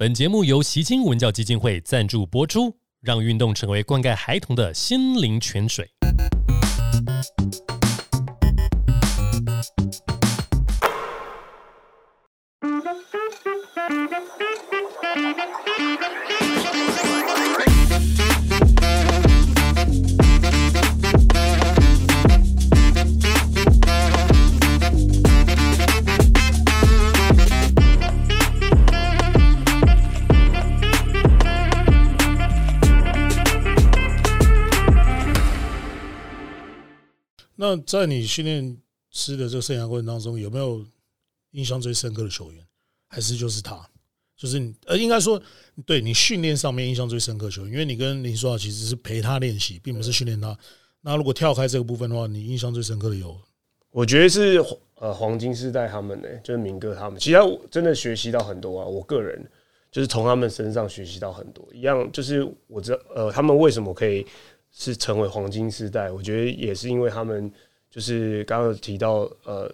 本节目由习金文教基金会赞助播出，让运动成为灌溉孩童的心灵泉水。在你训练师的这个生涯过程当中，有没有印象最深刻的球员？还是就是他？就是你呃，应该说，对你训练上面印象最深刻的球员，因为你跟林书豪其实是陪他练习，并不是训练他。那如果跳开这个部分的话，你印象最深刻的有？我觉得是呃黄金时代他们呢，就是明哥他们，其实我真的学习到很多啊。我个人就是从他们身上学习到很多，一样就是我知道呃他们为什么可以是成为黄金时代，我觉得也是因为他们就是刚刚提到呃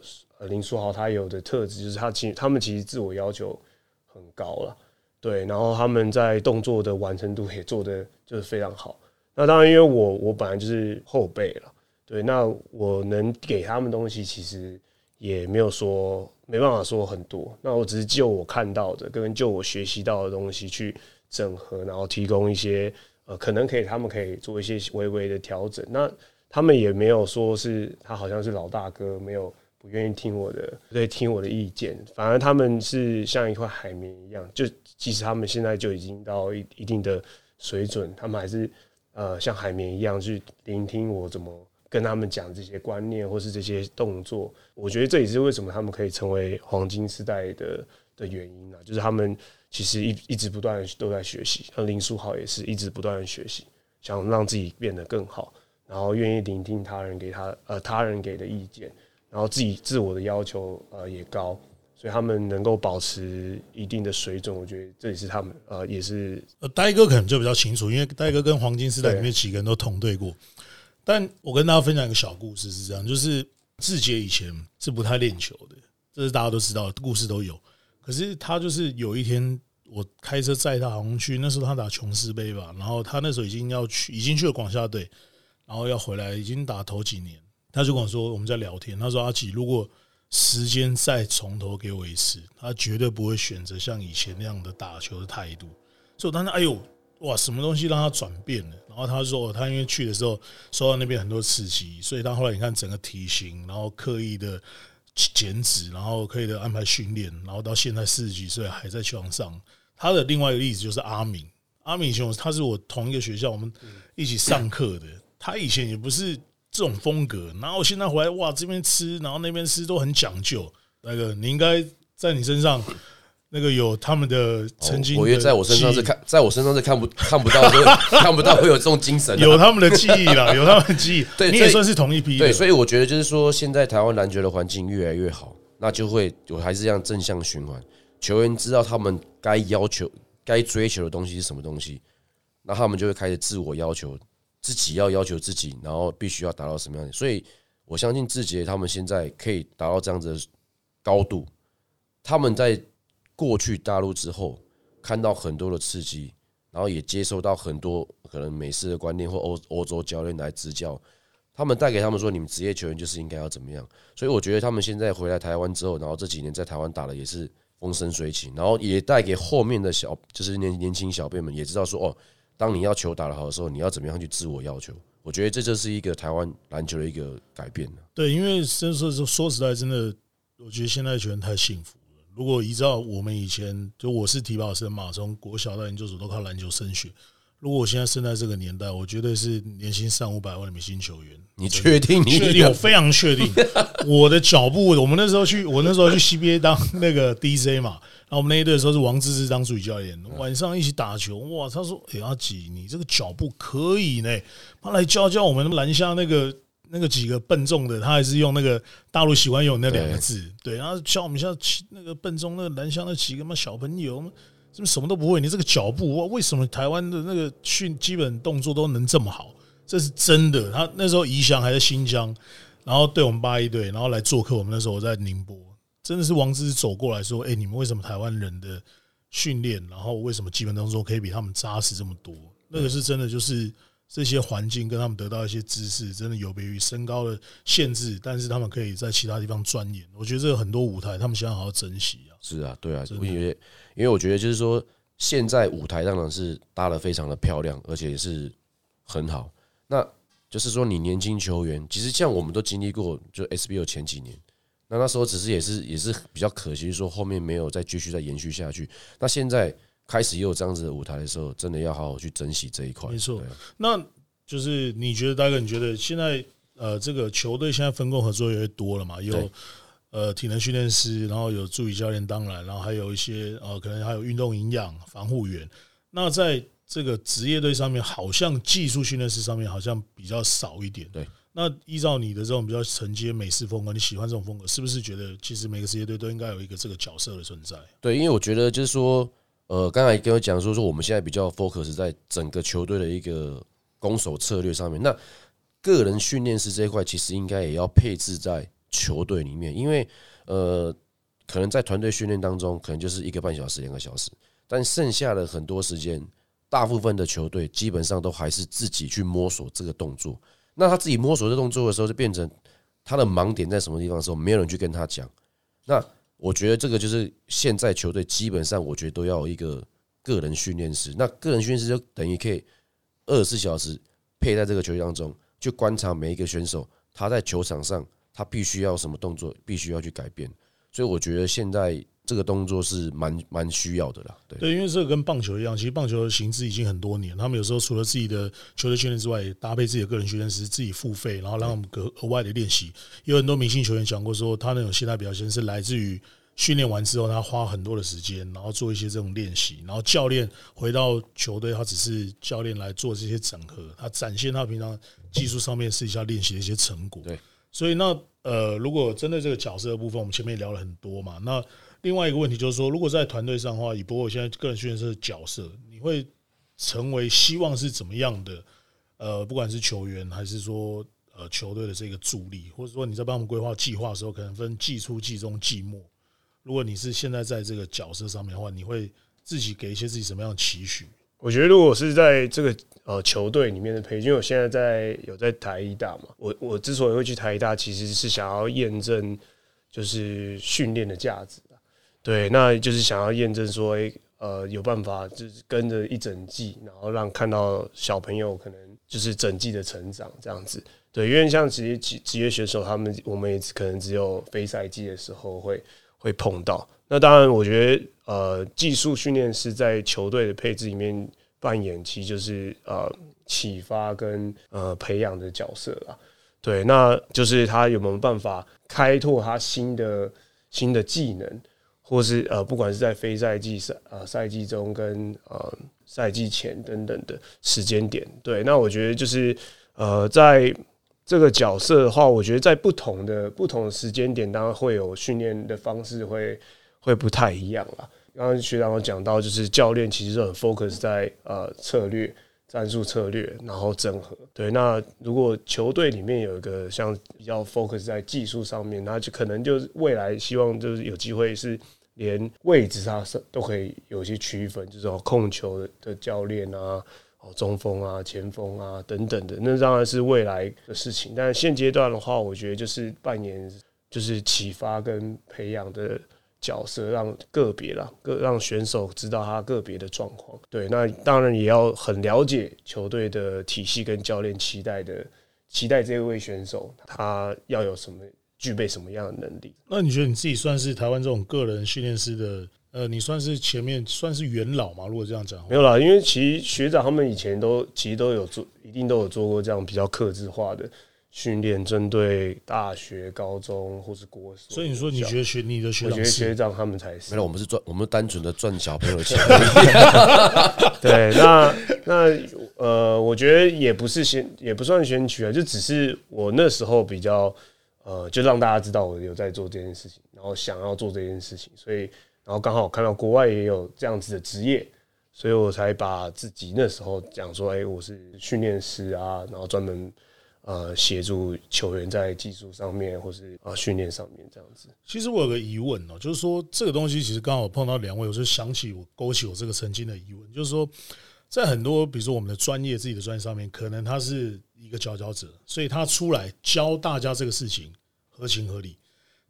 林书豪他有的特质，就是他其他们其实自我要求很高了，对，然后他们在动作的完成度也做的就是非常好。那当然，因为我我本来就是后辈了，对，那我能给他们东西，其实也没有说没办法说很多。那我只是就我看到的，跟就我学习到的东西去整合，然后提供一些呃，可能可以他们可以做一些微微的调整。那他们也没有说是他好像是老大哥，没有不愿意听我的，对，听我的意见。反而他们是像一块海绵一样，就即使他们现在就已经到一一定的水准，他们还是。呃，像海绵一样去聆听我怎么跟他们讲这些观念，或是这些动作。我觉得这也是为什么他们可以成为黄金时代的的原因啊，就是他们其实一一直不断都在学习。像林书豪也是一直不断的学习，想让自己变得更好，然后愿意聆听他人给他呃他人给的意见，然后自己自我的要求呃也高。所以他们能够保持一定的水准，我觉得这也是他们呃，也是呃，呆哥可能就比较清楚，因为呆哥跟黄金时代里面几个人都同队过。但我跟大家分享一个小故事是这样，就是志杰以前是不太练球的，这是大家都知道，故事都有。可是他就是有一天，我开车载他好像去，那时候他打琼斯杯吧，然后他那时候已经要去，已经去了广厦队，然后要回来，已经打头几年，他就跟我说我们在聊天，他说阿吉如果。时间再从头给我一次，他绝对不会选择像以前那样的打球的态度。所以当时，哎呦，哇，什么东西让他转变了？然后他说，他因为去的时候受到那边很多刺激，所以他后来你看整个体型，然后刻意的减脂，然后刻意的安排训练，然后到现在四十几岁还在球场上。他的另外一个例子就是阿明，阿明以前他是我同一个学校，我们一起上课的。他以前也不是。这种风格，然后现在回来哇，这边吃，然后那边吃都很讲究。那个你应该在你身上，那个有他们的曾经，我觉得在我身上是看，在我身上是看不看不到，看不到会有这种精神，有他们的记忆了，有他们的记忆。对，你也算是同一批。对，所以我觉得就是说，现在台湾篮球的环境越来越好，那就会有还是这样正向循环。球员知道他们该要求、该追求的东西是什么东西，那他们就会开始自我要求。自己要要求自己，然后必须要达到什么样的？所以我相信志杰他们现在可以达到这样子的高度。他们在过去大陆之后，看到很多的刺激，然后也接受到很多可能美式的观念或欧欧洲教练来支教。他们带给他们说，你们职业球员就是应该要怎么样。所以我觉得他们现在回来台湾之后，然后这几年在台湾打的也是风生水起，然后也带给后面的小就是年年轻小辈们也知道说哦。当你要球打得好的时候，你要怎么样去自我要求？我觉得这就是一个台湾篮球的一个改变对，因为真是说说实在，真的，我觉得现在球员太幸福了。如果依照我们以前，就我是体保生马中国小到研究所都靠篮球升学。如果我现在生在这个年代，我绝对是年薪上五百万的明星球员。你确定？你确定？我非常确定。我的脚步，我们那时候去，我那时候去 CBA 当那个 DJ 嘛。然后我们那一队的时候是王治郅当助理教练，晚上一起打球。哇，他说：“哎，阿吉，你这个脚步可以呢，他来教教我们篮下那个那个几个笨重的，他还是用那个大陆喜欢用那两个字，对。然后教我们像那个笨重那个篮下那几个嘛小朋友，怎么什么都不会？你这个脚步，为什么台湾的那个训基本动作都能这么好？这是真的。他那时候宜祥还在新疆，然后对我们八一队，然后来做客。我们那时候我在宁波。真的是王治走过来说：“哎，你们为什么台湾人的训练，然后为什么基本动作可以比他们扎实这么多？那个是真的，就是这些环境跟他们得到一些知识，真的有别于身高的限制，但是他们可以在其他地方钻研。我觉得这个很多舞台，他们想要好好珍惜啊。是啊，对啊，因为因为我觉得就是说，现在舞台当然是搭的非常的漂亮，而且也是很好。那就是说，你年轻球员，其实像我们都经历过，就 SBO 前几年，那那时候只是也是也是比较可惜，说后面没有再继续再延续下去。那现在开始也有这样子的舞台的时候，真的要好好去珍惜这一块。没错啊那就是你觉得，大哥你觉得现在呃，这个球队现在分工合作越来越多了嘛？有对呃体能训练师，然后有助理教练，当然，然后还有一些呃，可能还有运动营养防护员。那在这个职业队上面，好像技术训练师上面好像比较少一点。对。那依照你的这种比较承接美式风格，你喜欢这种风格，是不是觉得其实每个职业队都应该有一个这个角色的存在？对，因为我觉得就是说，呃，刚才跟我讲说，说我们现在比较 focus 在整个球队的一个攻守策略上面。那个人训练师这一块，其实应该也要配置在球队里面，因为呃，可能在团队训练当中，可能就是一个半小时、两个小时，但剩下的很多时间，大部分的球队基本上都还是自己去摸索这个动作。那他自己摸索这动作的时候，就变成他的盲点在什么地方的时候，没有人去跟他讲。那我觉得这个就是现在球队基本上，我觉得都要有一个个人训练师。那个人训练师就等于可以二十四小时配在这个球队当中，去观察每一个选手他在球场上他必须要什么动作，必须要去改变。所以我觉得现在这个动作是蛮蛮需要的啦。对，对，因为这个跟棒球一样，其实棒球的行之已经很多年。他们有时候除了自己的球队训练之外，也搭配自己的个人训练师，自己付费，然后让我们额额外的练习。有很多明星球员讲过说，他那种心态表现是来自于训练完之后，他花很多的时间，然后做一些这种练习，然后教练回到球队，他只是教练来做这些整合，他展现他平常技术上面试一下练习的一些成果。对，所以那呃，如果针对这个角色的部分，我们前面聊了很多嘛，那。另外一个问题就是说，如果在团队上的话，以博我现在个人训练师的角色，你会成为希望是怎么样的？呃，不管是球员还是说呃球队的这个助力，或者说你在帮我们规划计划的时候，可能分季初、季中、季末。如果你是现在在这个角色上面的话，你会自己给一些自己什么样的期许？我觉得如果是在这个呃球队里面的培训，因为我现在在有在台医大嘛，我我之所以会去台医大，其实是想要验证就是训练的价值。对，那就是想要验证说，诶，呃，有办法就是跟着一整季，然后让看到小朋友可能就是整季的成长这样子。对，因为像职业职职业选手，他们我们也可能只有非赛季的时候会会碰到。那当然，我觉得呃，技术训练师在球队的配置里面扮演，其实就是呃启发跟呃培养的角色啦。对，那就是他有没有办法开拓他新的新的技能。或是呃，不管是在非赛季赛呃赛季中跟呃赛季前等等的时间点，对，那我觉得就是呃，在这个角色的话，我觉得在不同的不同的时间点，当然会有训练的方式会会不太一样啦。刚刚学长有讲到，就是教练其实很 focus 在呃策略、战术策略，然后整合。对，那如果球队里面有一个像比较 focus 在技术上面，那就可能就是未来希望就是有机会是。连位置上是都可以有一些区分，就是控球的教练啊，哦中锋啊、前锋啊等等的，那当然是未来的事情。但现阶段的话，我觉得就是扮演就是启发跟培养的角色，让个别啦，个让选手知道他个别的状况。对，那当然也要很了解球队的体系跟教练期待的，期待这位选手他要有什么。具备什么样的能力？那你觉得你自己算是台湾这种个人训练师的？呃，你算是前面算是元老吗？如果这样讲，没有啦，因为其实学长他们以前都其实都有做，一定都有做过这样比较克制化的训练，针对大学、高中或是国。所以你说你觉得学你的学长，我觉得学长他们才是。没有，我们是赚，我们单纯的赚小朋友的钱。对，那那呃，我觉得也不是先，也不算先驱啊，就只是我那时候比较。呃，就让大家知道我有在做这件事情，然后想要做这件事情，所以，然后刚好看到国外也有这样子的职业，所以我才把自己那时候讲说，哎，我是训练师啊，然后专门呃协助球员在技术上面或是啊训练上面这样子。其实我有个疑问哦，就是说这个东西其实刚好碰到两位，我就想起我勾起我这个曾经的疑问，就是说在很多比如说我们的专业自己的专业上面，可能他是一个佼佼者，所以他出来教大家这个事情合情合理。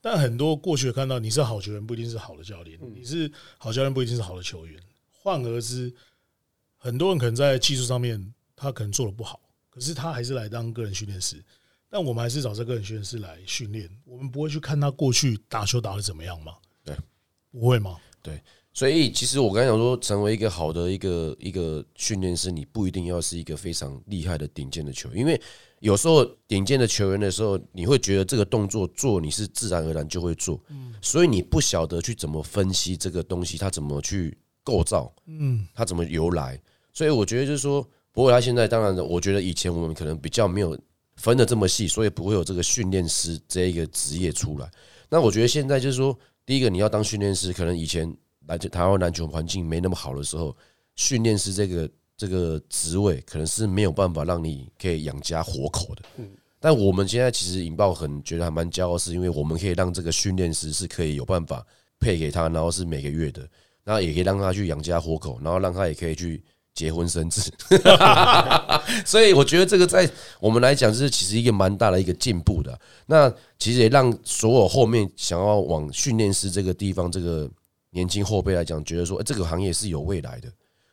但很多过去看到你是好球员，不一定是好的教练；你是好教练，不一定是好的球员。换而之，很多人可能在技术上面他可能做的不好，可是他还是来当个人训练师。但我们还是找这个人训练师来训练，我们不会去看他过去打球打的怎么样吗？对，不会吗？对，所以其实我刚才讲说，成为一个好的一个一个训练师，你不一定要是一个非常厉害的顶尖的球员，因为有时候顶尖的球员的时候，你会觉得这个动作做你是自然而然就会做，嗯。所以你不晓得去怎么分析这个东西，它怎么去构造，嗯，它怎么由来，所以我觉得就是说，不过他现在当然，我觉得以前我们可能比较没有分的这么细，所以不会有这个训练师这一个职业出来。那我觉得现在就是说，第一个你要当训练师，可能以前篮球台湾篮球环境没那么好的时候，训练师这个这个职位可能是没有办法让你可以养家活口的。但我们现在其实引爆很觉得还蛮骄傲，是因为我们可以让这个训练师是可以有办法配给他，然后是每个月的，然后也可以让他去养家活口，然后让他也可以去结婚生子。所以我觉得这个在我们来讲，是其实一个蛮大的一个进步的。那其实也让所有后面想要往训练师这个地方，这个年轻后辈来讲，觉得说、这个行业是有未来的。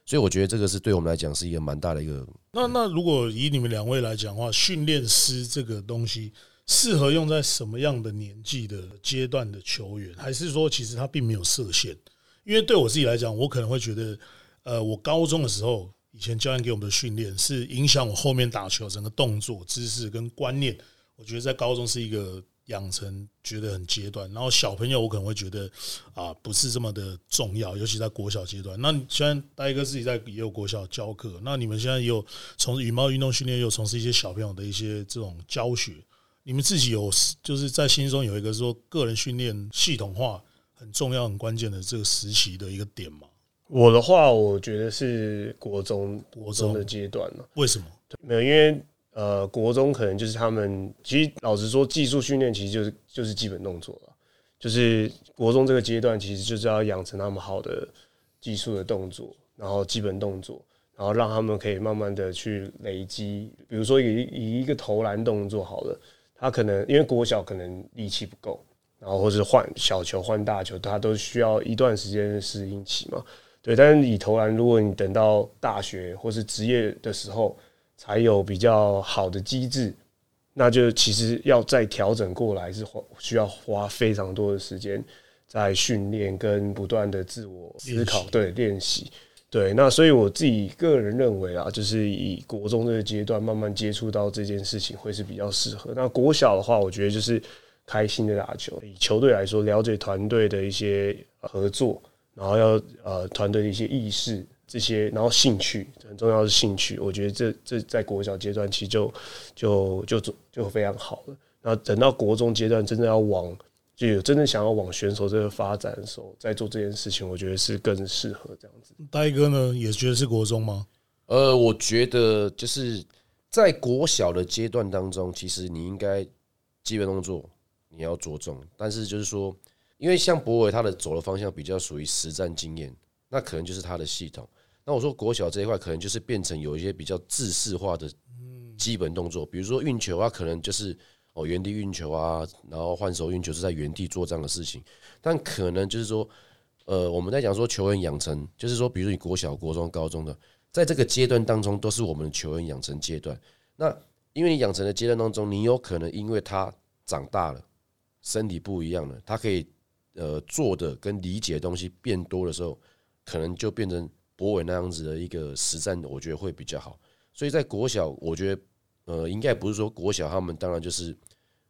所以我觉得这个是对我们来讲是一个蛮大的一个那那如果以你们两位来讲的话，训练师这个东西适合用在什么样的年纪的阶段的球员，还是说其实他并没有设限？因为对我自己来讲，我可能会觉得，呃，我高中的时候，以前教练给我们的训练是影响我后面打球整个动作、姿势跟观念。我觉得在高中是一个养成，觉得很阶段。然后小朋友我可能会觉得啊，不是这么的重要，尤其在国小阶段。那你现在呆哥自己在也有国小教课，那你们现在也有从事羽毛运动训练，也有从事一些小朋友的一些这种教学。你们自己有就是在心中有一个说个人训练系统化很重要、很关键的这个时期的一个点吗？我的话，我觉得是国中国中的阶段了。为什么？没有，因为呃，国中可能就是他们，其实老实说，技术训练其实就是就是基本动作了。就是国中这个阶段，其实就是要养成他们好的技术的动作，然后基本动作，然后让他们可以慢慢的去累积。比如说以以一个投篮动作好了，他可能因为国小可能力气不够，然后或是换小球换大球，他都需要一段时间适应期嘛。对，但是你投篮，如果你等到大学或是职业的时候，才有比较好的机制，那就其实要再调整过来是花需要花非常多的时间在训练跟不断的自我思考，对练习。对，那所以我自己个人认为啊，就是以国中这个阶段慢慢接触到这件事情会是比较适合。那国小的话，我觉得就是开心的打球。以球队来说，了解团队的一些呃合作，然后要呃团队的一些意识，这些，然后兴趣很重要的是兴趣。我觉得这这在国小阶段其实就就就就就非常好了。然后等到国中阶段，真正要往就有真正想要往选手这个发展的时候，再做这件事情，我觉得是更适合这样子。呆哥呢也觉得是国中吗？呃，我觉得就是在国小的阶段当中，其实你应该基本动作你要着重，但是就是说，因为像博伟他的走的方向比较属于实战经验，那可能就是他的系统。那我说国小这一块可能就是变成有一些比较制式化的基本动作，比如说运球啊，可能就是哦原地运球啊，然后换手运球是在原地做这样的事情，但可能就是说，呃，我们在讲说球员养成，就是说，比如你国小、国中、高中的，在这个阶段当中，都是我们的球员养成阶段。那因为你养成的阶段当中，你有可能因为他长大了，身体不一样了，他可以呃做的跟理解的东西变多的时候，可能就变成博伟那样子的一个实战，我觉得会比较好。所以在国小，我觉得呃，应该不是说国小他们当然就是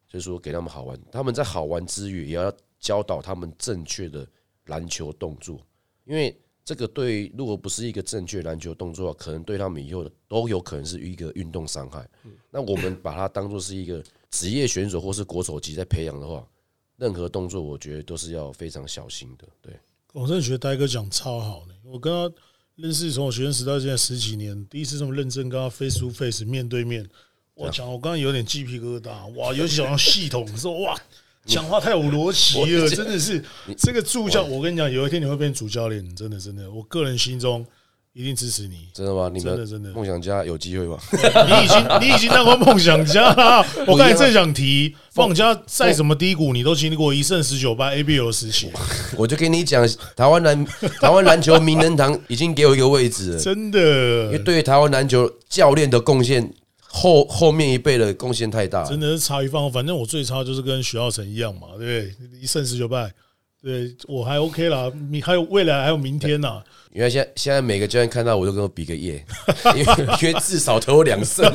就是说给他们好玩，他们在好玩之余，也要教导他们正确的篮球动作，因为这个对如果不是一个正确篮球动作，可能对他们以后都有可能是一个运动伤害。那我们把它当做是一个职业选手或是国手级在培养的话，任何动作我觉得都是要非常小心的。对，我真的觉得呆哥讲超好呢。我跟他认识从我学生时代现在十几年，第一次这么认真跟他 face to face 面对面，我讲，我刚刚有点鸡皮疙瘩，哇！尤其讲到系统的时候，哇，讲话太有逻辑了，真的是这个助教。我跟你讲，有一天你会变主教练，真的真的，我个人心中一定支持你。真的吗？你们真的真的梦想家有机会吗？你已经你已经当过梦想家 了。我刚才正想提，梦想家再怎么低谷，你都经历过一胜十九败 ABL 时期，我就跟你讲，台湾篮台湾篮球名人堂已经给我一个位置了，真因为的对于台湾篮球教练的贡献，后后面一辈的贡献太大。真的是差一放。反正我最差就是跟徐浩成一样嘛，对不对？一胜十九败，对我还 OK 啦。你还有未来还有明天呐。因为现在现在每个教练看到我都跟我比个耶，因为因为至少投我两胜。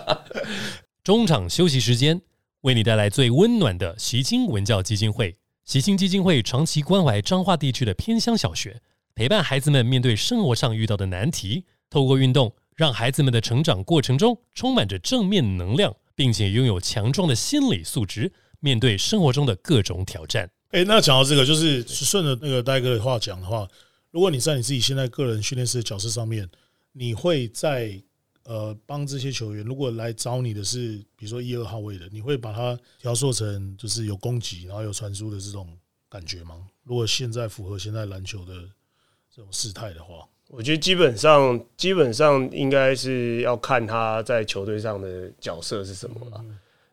中场休息时间，为你带来最温暖的习青文教基金会。习青基金会长期关怀彰化地区的偏乡小学，陪伴孩子们面对生活上遇到的难题，透过运动，让孩子们的成长过程中充满着正面能量，并且拥有强壮的心理素质，面对生活中的各种挑战。哎、那讲到这个，就是顺着那个戴哥的话讲的话，如果你在你自己现在个人训练师的角色上面，你会在呃帮这些球员，如果来找你的是比如说一二号位的，你会把它调塑成就是有攻击，然后有传输的这种感觉吗？如果现在符合现在篮球的这种事态的话，我觉得基本上基本上应该是要看他在球队上的角色是什么了。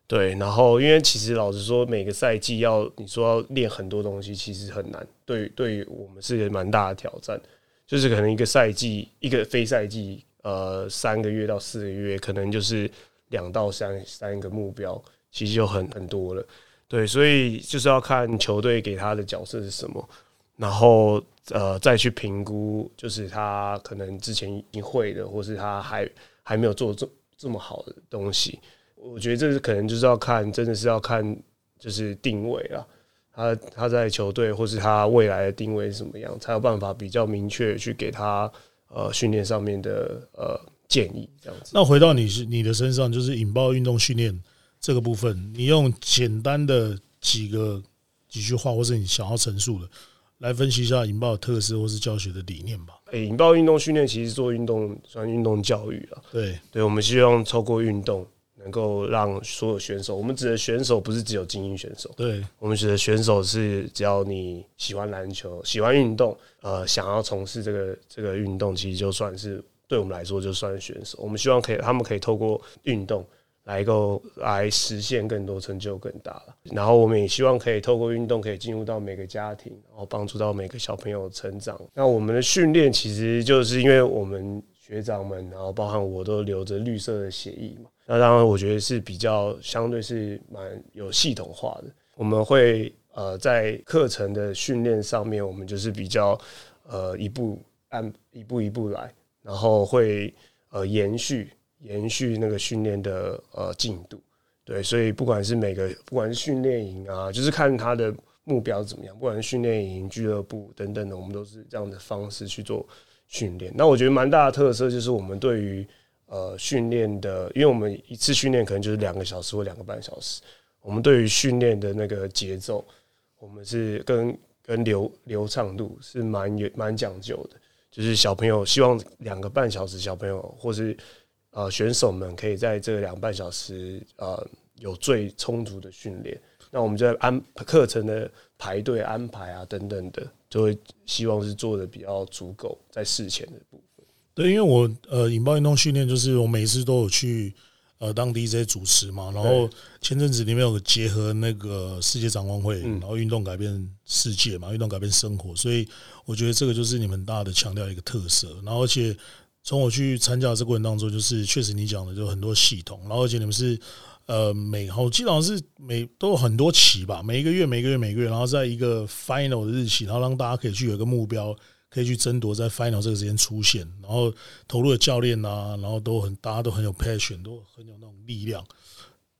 对，然后因为其实老实说，每个赛季要你说要练很多东西，其实很难。对，对于我们是个蛮大的挑战。就是可能一个赛季，一个非赛季，呃，三个月到四个月，可能就是两到三三个目标，其实就很很多了。对，所以就是要看球队给他的角色是什么，然后呃再去评估，就是他可能之前已经会的，或是他还还没有做这这么好的东西。我觉得这是可能就是要看，真的是要看就是定位啊，他他在球队或是他未来的定位是什么样，才有办法比较明确去给他呃训练上面的呃建议这样子。那回到你是你的身上，就是引爆运动训练这个部分，你用简单的几个几句话，或是你想要陈述的，来分析一下引爆的特色或是教学的理念吧。诶、引爆运动训练其实做运动算运动教育了。对，对，我们希望透过运动，能够让所有选手，我们指的选手不是只有精英选手，对，我们指的选手是只要你喜欢篮球、喜欢运动，呃，想要从事这个这个运动，其实就算是对我们来说就算是选手。我们希望可以，他们可以透过运动来够来实现更多成就更大了。然后我们也希望可以透过运动可以进入到每个家庭，然后帮助到每个小朋友成长。那我们的训练其实就是因为我们学长们，然后包含我都留着绿色的协议嘛。那当然，我觉得是比较相对是蛮有系统化的。我们会呃在课程的训练上面，我们就是比较呃一步按一步一步来，然后会呃延续延续那个训练的呃进度。对，所以不管是每个不管是训练营啊，就是看他的目标怎么样，不管是训练营、俱乐部等等的，我们都是这样的方式去做训练。那我觉得蛮大的特色就是我们对于呃训练的，因为我们一次训练可能就是两个小时或两个半小时，我们对于训练的那个节奏，我们是跟跟流流畅度是蛮有蛮讲究的。就是小朋友希望两个半小时，小朋友或是呃选手们可以在这两个半小时呃有最充足的训练。那我们就在安课程的排队安排啊等等的，就会希望是做的比较足够在事前的部。对，因为我呃引爆运动训练，就是我每次都有去呃当 DJ 主持嘛，然后前阵子里面有个结合那个世界展望会，然后运动改变世界嘛，运动改变生活，所以我觉得这个就是你们大的强调一个特色。然后而且从我去参加的这个过程当中，就是确实你讲的就很多系统，然后而且你们是。呃，每好，基本上是每都有很多期吧，每一个月、每个月、每个月，然后在一个 final 的日期，然后让大家可以去有一个目标，可以去争夺在 final 这个时间出现，然后投入的教练啊，然后都很大家都很有 passion，都很有那种力量。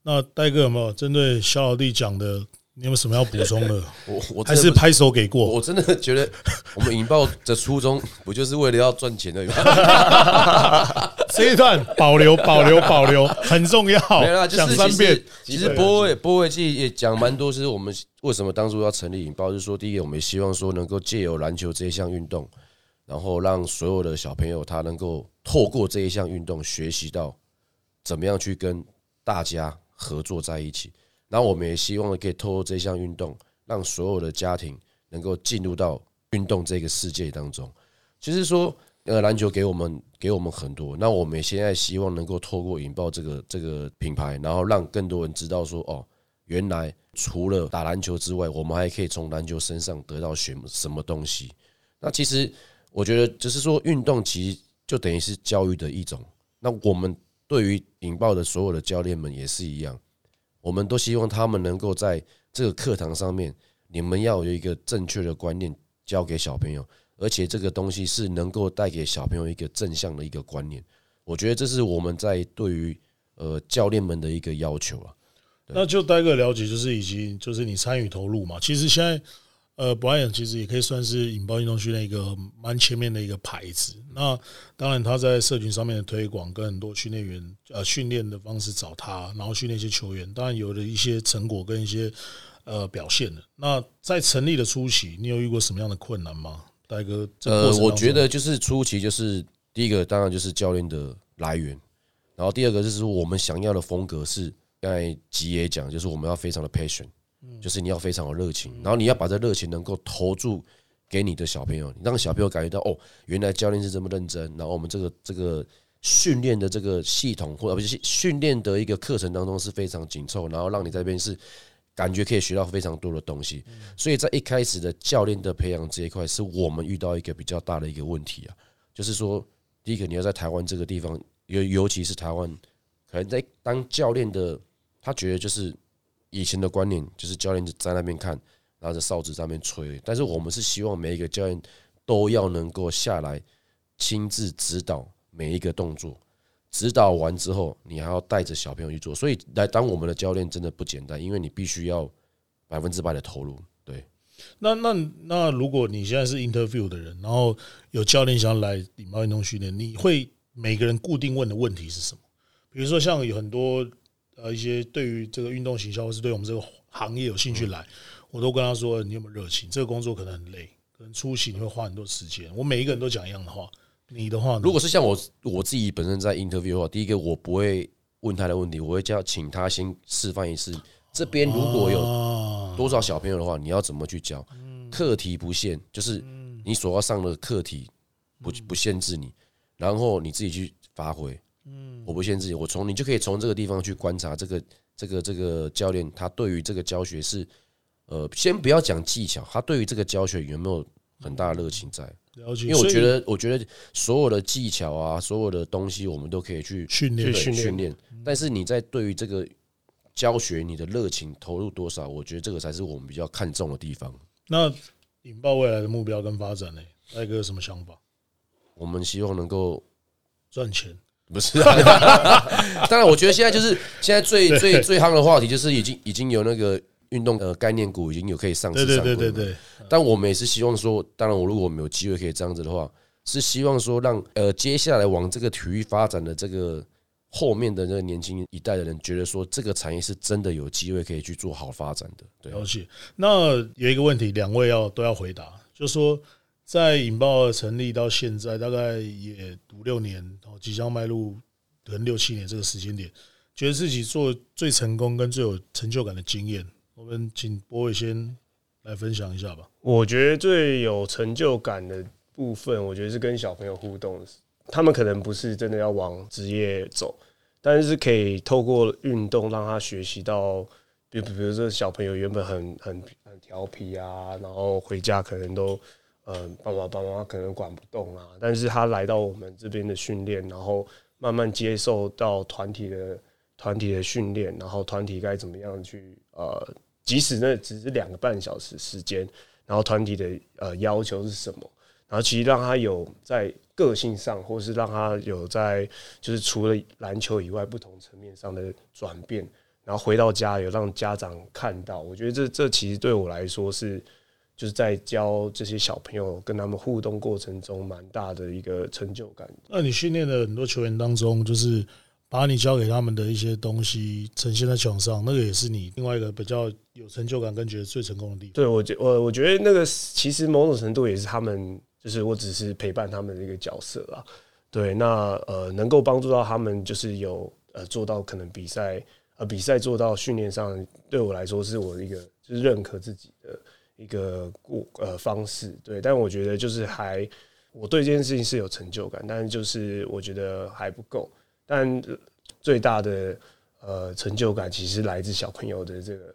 那戴哥有没有针对小老弟讲的，你有没有什么要补充的？我我还是拍手给我过？我真的觉得我们引爆的初衷不就是为了要赚钱而已吗？这一段保留、保留、保留，很重要 没有啦，，就是其讲三遍。其实波伟波伟记也讲蛮多，是我们为什么当初要成立引爆，就是说第一个，我们也希望说能够借由篮球这一项运动，然后让所有的小朋友他能够透过这一项运动学习到怎么样去跟大家合作在一起。然后我们也希望可以透过这项运动，让所有的家庭能够进入到运动这个世界当中。其实说，呃，篮球给我们给我们很多，那我们现在希望能够透过引爆这个这个品牌，然后让更多人知道说，哦，原来除了打篮球之外，我们还可以从篮球身上得到什么什么东西。那其实我觉得，就是说，运动其实就等于是教育的一种。那我们对于引爆的所有的教练们也是一样。我们都希望他们能够在这个课堂上面，你们要有一个正确的观念教给小朋友，而且这个东西是能够带给小朋友一个正向的一个观念。我觉得这是我们在对于呃教练们的一个要求啊。那就大概了解，就是已经就是你参与投入嘛。其实现在。呃，Brian 其实也可以算是引爆运动训练一个蛮前面的一个牌子。那当然，他在社群上面的推广，跟很多训练员呃训练的方式找他，然后训练一些球员，当然有了一些成果跟一些呃表现的。那在成立的初期，你有遇过什么样的困难吗，戴哥？呃，我觉得就是初期就是第一个，当然就是教练的来源，然后第二个就是我们想要的风格是刚才吉也讲，就是我们要非常的 patient。就是你要非常有热情，然后你要把这热情能够投注给你的小朋友，你让小朋友感觉到哦，原来教练是这么认真。然后我们这个这个训练的这个系统，或者不是训练的一个课程当中是非常紧凑，然后让你这边是感觉可以学到非常多的东西。所以在一开始的教练的培养这一块，是我们遇到一个比较大的一个问题啊，就是说，第一个你要在台湾这个地方，尤尤其是台湾，可能在当教练的，他觉得就是。以前的观念就是教练在那边看，拿着哨子在那边吹。但是我们是希望每一个教练都要能够下来亲自指导每一个动作，指导完之后，你还要带着小朋友去做。所以来当我们的教练真的不简单，因为你必须要百分之百的投入。对，那那那如果你现在是 interview 的人，然后有教练想来礼貌运动训练，你会每个人固定问的问题是什么？比如说像有很多。呃，一些对于这个运动行销或是对我们这个行业有兴趣来，我都跟他说：你有没有热情？这个工作可能很累，可能出行你会花很多时间。我每一个人都讲一样的话。你的话，如果是像我我自己本身在 interview 的话，第一个我不会问他的问题，我会叫请他先示范一次。这边如果有多少小朋友的话，你要怎么去教？课题不限，就是你所要上的课题不不限制你，然后你自己去发挥。嗯，我不限制你，我从你就可以从这个地方去观察这个这个这个教练他对于这个教学是，呃，先不要讲技巧，他对于这个教学有没有很大的热情在？了解，因为我觉得，我觉得所有的技巧啊，所有的东西，我们都可以去训练训练。但是你在对于这个教学，你的热情投入多少？我觉得这个才是我们比较看重的地方。那引爆未来的目标跟发展呢？大哥有什么想法？我们希望能够赚钱。不是，啊 当然，我觉得现在就是现在最最最夯的话题，就是已经已经有那个运动呃概念股已经有可以上市上对对对对。但我们也是希望说，当然，我如果我们有机会可以这样子的话，是希望说让呃接下来往这个体育发展的这个后面的那个年轻一代的人，觉得说这个产业是真的有机会可以去做好发展的。对，了解。那有一个问题，两位要都要回答，就是说。在引爆成立到现在，大概也五六年，哦，即将迈入可能六七年这个时间点，觉得自己做最成功跟最有成就感的经验，我们请波伟先来分享一下吧。我觉得最有成就感的部分，我觉得是跟小朋友互动，他们可能不是真的要往职业走，但是可以透过运动让他学习到，比比如说小朋友原本很很很调皮啊，然后回家可能都。嗯，爸爸、爸妈可能管不动啊，但是他来到我们这边的训练，然后慢慢接受到团体的团体的训练，然后团体该怎么样去呃，即使那只是两个半小时时间，然后团体的呃要求是什么，然后其实让他有在个性上，或是让他有在就是除了篮球以外不同层面上的转变，然后回到家有让家长看到，我觉得这这其实对我来说是。就是在教这些小朋友跟他们互动过程中，蛮大的一个成就感。那你训练的很多球员当中，就是把你教给他们的一些东西呈现在场上，那个也是你另外一个比较有成就感跟觉得最成功的地方。对我觉我我觉得那个其实某种程度也是他们，就是我只是陪伴他们的一个角色啊。对，那呃，能够帮助到他们，就是有。呃做到可能比赛呃比赛做到训练上，对我来说是我的一个就是认可自己的一个过呃方式。对，但我觉得就是还我对这件事情是有成就感，但是就是我觉得还不够。但最大的呃成就感其实来自小朋友的这个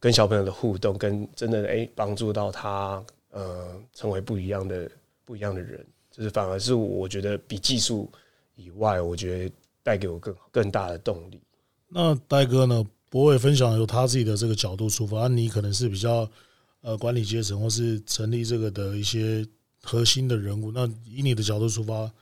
跟小朋友的互动，跟真的诶帮助到他呃成为不一样的不一样的人，就是反而是我觉得比技术以外，我觉得带给我更更大的动力。那戴哥呢？博伟分享由他自己的这个角度出发，你可能是比较呃管理阶层或是成立这个的一些核心的人物。那以你的角度出发，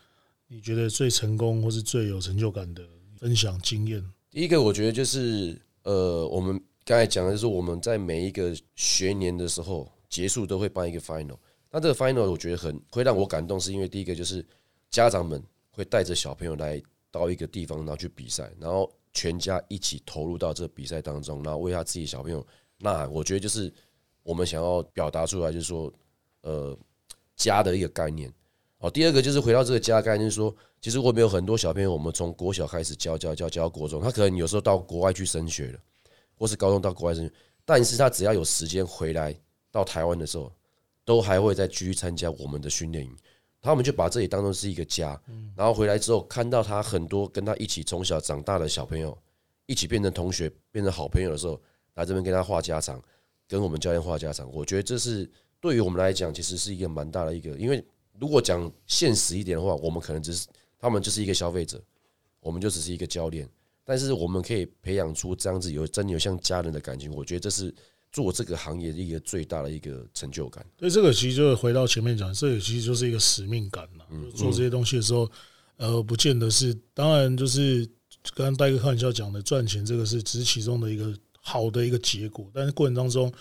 你觉得最成功或是最有成就感的分享经验？第一个，我觉得就是呃，我们刚才讲的就是我们在每一个学年的时候结束都会办一个 final。那这个 final 我觉得很会让我感动，是因为第一个就是家长们会带着小朋友来到一个地方，然后去比赛，然后全家一起投入到这个比赛当中，然后为他自己小朋友呐喊。我觉得就是我们想要表达出来，就是说呃家的一个概念。哦，第二个就是回到这个家概念，就是说，其实我们有很多小朋友，我们从国小开始教教教教国中，他可能有时候到国外去升学了，或是高中到国外升学，但是他只要有时间回来到台湾的时候，都还会再继续参加我们的训练营。他们就把这里当成是一个家，然后回来之后看到他很多跟他一起从小长大的小朋友，一起变成同学、变成好朋友的时候，来这边跟他话家常，跟我们教练话家常。我觉得这是对于我们来讲，其实是一个蛮大的一个，因为。如果讲现实一点的话，我们可能只是他们就是一个消费者，我们就只是一个教练。但是我们可以培养出这样子有真有像家人的感情，我觉得这是做这个行业的一个最大的一个成就感。所以这个其实就回到前面讲，这个其实就是一个使命感嘛。做这些东西的时候，呃，不见得是，当然就是刚刚戴哥开玩笑讲的赚钱，这个是只是其中的一个好的一个结果，但是过程当中。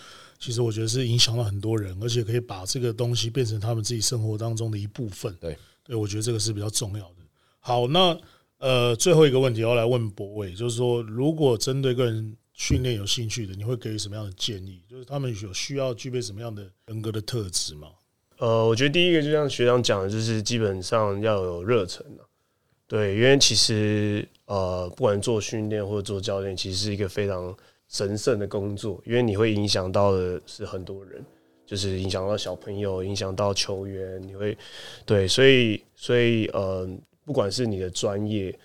其实我觉得是影响了很多人，而且可以把这个东西变成他们自己生活当中的一部分。对，对我觉得这个是比较重要的。好，那呃，最后一个问题要来问博伟，就是说，如果针对个人训练有兴趣的，你会给予什么样的建议？就是他们有需要具备什么样的人格的特质吗？呃，我觉得第一个就像学长讲的，就是基本上要有热忱对，因为其实呃，不管做训练或者做教练，其实是一个非常。神圣的工作，因为你会影响到的是很多人，就是影响到小朋友，影响到球员，你会对，所以所以呃，不管是你的专业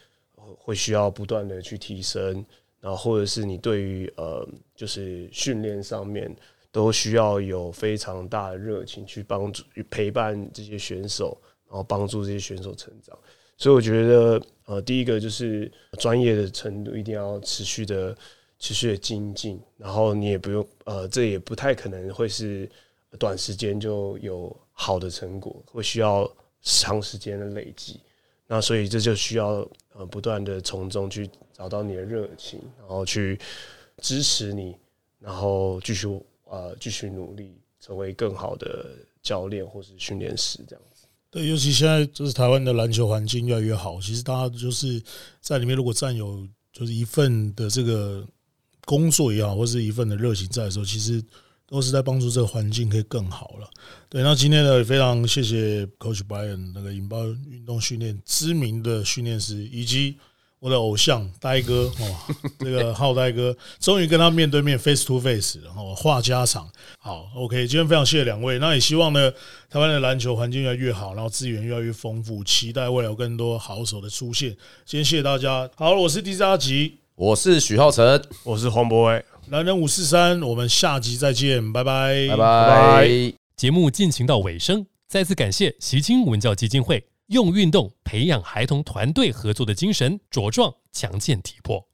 会需要不断的去提升，然后或者是你对于呃就是训练上面都需要有非常大的热情去帮助陪伴这些选手，然后帮助这些选手成长。所以我觉得呃，第一个就是专业的程度一定要持续的。持续的精进，然后你也不用呃，这也不太可能会是短时间就有好的成果，会需要长时间的累积。那所以这就需要呃不断的从中去找到你的热情，然后去支持你，然后继续呃继续努力，成为更好的教练或是训练师这样子。对，尤其现在就是台湾的篮球环境越来越好，其实大家就是在里面如果占有就是一份的这个。工作也好，或是一份的热情在的时候，其实都是在帮助这个环境可以更好了。对，那今天呢，也非常谢谢 Coach Brian 那个引爆运动训练知名的训练师，以及我的偶像呆哥 哦，这个浩呆哥，终于跟他面对面 face to face，然后话家常。好，OK，今天非常谢谢两位，那也希望呢，台湾的篮球环境越来越好，然后资源越来越丰富，期待未来有更多好手的出现。今天谢谢大家，好，我是第三集。我是许浩辰，我是黄博威，男人五四三，我们下集再见，拜拜，拜拜。节目进行到尾声，再次感谢习青文教基金会，用运动培养孩童团队合作的精神，茁壮强健体魄。